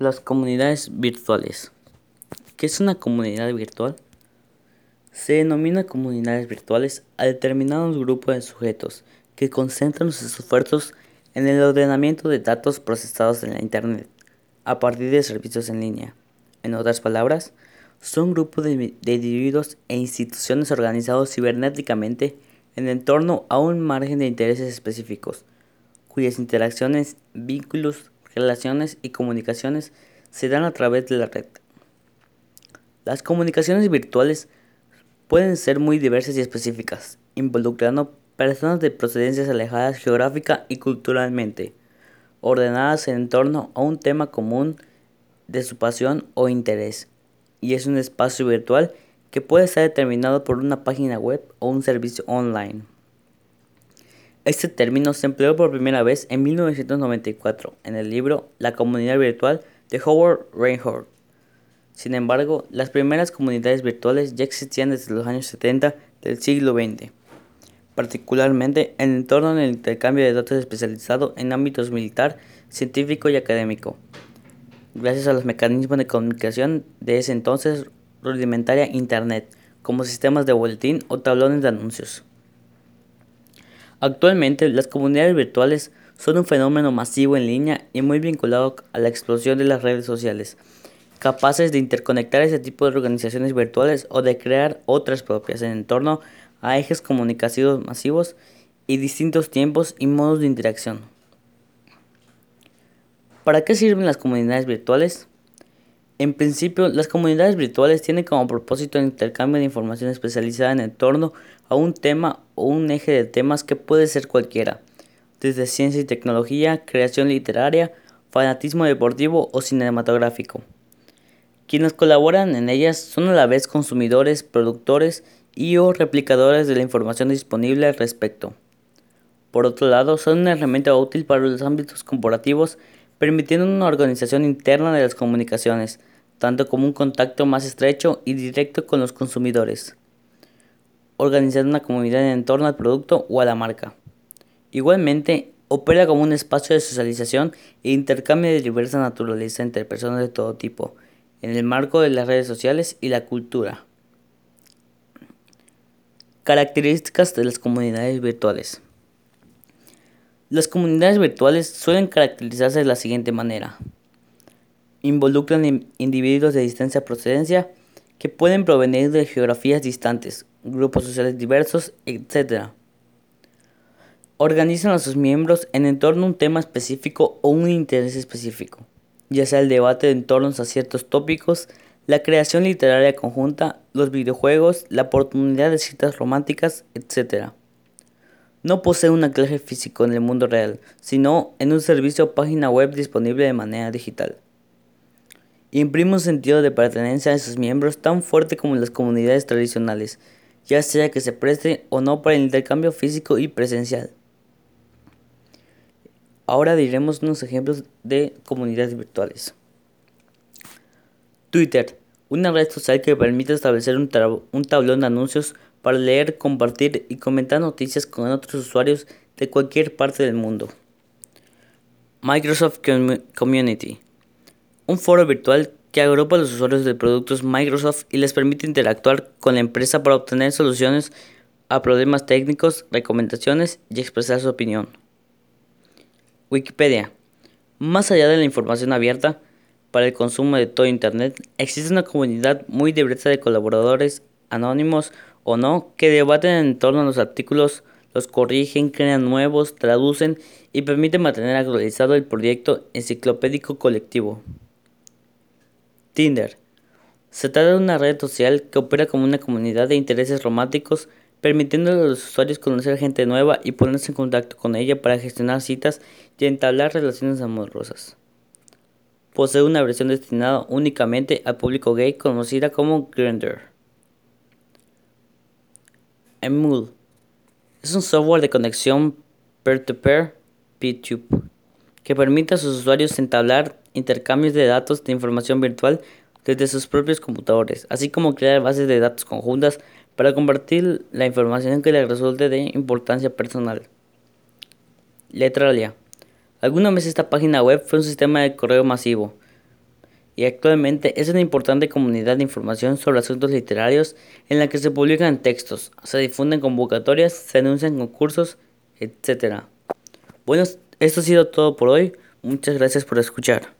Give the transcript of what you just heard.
Las comunidades virtuales. ¿Qué es una comunidad virtual? Se denomina comunidades virtuales a determinados grupos de sujetos que concentran sus esfuerzos en el ordenamiento de datos procesados en la Internet a partir de servicios en línea. En otras palabras, son grupos de, de individuos e instituciones organizados cibernéticamente en torno a un margen de intereses específicos, cuyas interacciones, vínculos, relaciones y comunicaciones se dan a través de la red. Las comunicaciones virtuales pueden ser muy diversas y específicas, involucrando personas de procedencias alejadas geográfica y culturalmente, ordenadas en torno a un tema común de su pasión o interés, y es un espacio virtual que puede ser determinado por una página web o un servicio online. Este término se empleó por primera vez en 1994 en el libro La comunidad virtual de Howard Reinhold. Sin embargo, las primeras comunidades virtuales ya existían desde los años 70 del siglo XX, particularmente en el entorno del intercambio de datos especializado en ámbitos militar, científico y académico, gracias a los mecanismos de comunicación de ese entonces rudimentaria Internet, como sistemas de boletín o tablones de anuncios. Actualmente, las comunidades virtuales son un fenómeno masivo en línea y muy vinculado a la explosión de las redes sociales, capaces de interconectar ese tipo de organizaciones virtuales o de crear otras propias en torno a ejes comunicativos masivos y distintos tiempos y modos de interacción. ¿Para qué sirven las comunidades virtuales? En principio, las comunidades virtuales tienen como propósito el intercambio de información especializada en torno a un tema o un eje de temas que puede ser cualquiera, desde ciencia y tecnología, creación literaria, fanatismo deportivo o cinematográfico. Quienes colaboran en ellas son a la vez consumidores, productores y o replicadores de la información disponible al respecto. Por otro lado, son una herramienta útil para los ámbitos corporativos, permitiendo una organización interna de las comunicaciones, tanto como un contacto más estrecho y directo con los consumidores, organizando una comunidad en torno al producto o a la marca. Igualmente, opera como un espacio de socialización e intercambio de diversa naturaleza entre personas de todo tipo, en el marco de las redes sociales y la cultura. Características de las comunidades virtuales. Las comunidades virtuales suelen caracterizarse de la siguiente manera involucran individuos de distinta procedencia que pueden provenir de geografías distantes, grupos sociales diversos, etc. Organizan a sus miembros en torno a un tema específico o un interés específico, ya sea el debate en torno a ciertos tópicos, la creación literaria conjunta, los videojuegos, la oportunidad de citas románticas, etc. No posee un anclaje físico en el mundo real, sino en un servicio o página web disponible de manera digital imprime un sentido de pertenencia a sus miembros tan fuerte como en las comunidades tradicionales, ya sea que se preste o no para el intercambio físico y presencial. Ahora diremos unos ejemplos de comunidades virtuales. Twitter, una red social que permite establecer un, tablón de anuncios para leer, compartir y comentar noticias con otros usuarios de cualquier parte del mundo. Microsoft Community, un foro virtual que agrupa a los usuarios de productos Microsoft y les permite interactuar con la empresa para obtener soluciones a problemas técnicos, recomendaciones y expresar su opinión. Wikipedia. Más allá de la información abierta para el consumo de todo Internet, existe una comunidad muy diversa de colaboradores, anónimos o no, que debaten en torno a los artículos, los corrigen, crean nuevos, traducen y permiten mantener actualizado el proyecto enciclopédico colectivo. Tinder. Se trata de una red social que opera como una comunidad de intereses románticos, permitiendo a los usuarios conocer gente nueva y ponerse en contacto con ella para gestionar citas y entablar relaciones amorosas. Posee una versión destinada únicamente al público gay conocida como Grindr. Emul es un software de conexión peer-to-peer, -peer, que permite a sus usuarios entablar intercambios de datos de información virtual desde sus propios computadores, así como crear bases de datos conjuntas para compartir la información que les resulte de importancia personal. Letralia. Alguna vez esta página web fue un sistema de correo masivo, y actualmente es una importante comunidad de información sobre asuntos literarios en la que se publican textos, se difunden convocatorias, se anuncian concursos, etc. Bueno, esto ha sido todo por hoy. Muchas gracias por escuchar.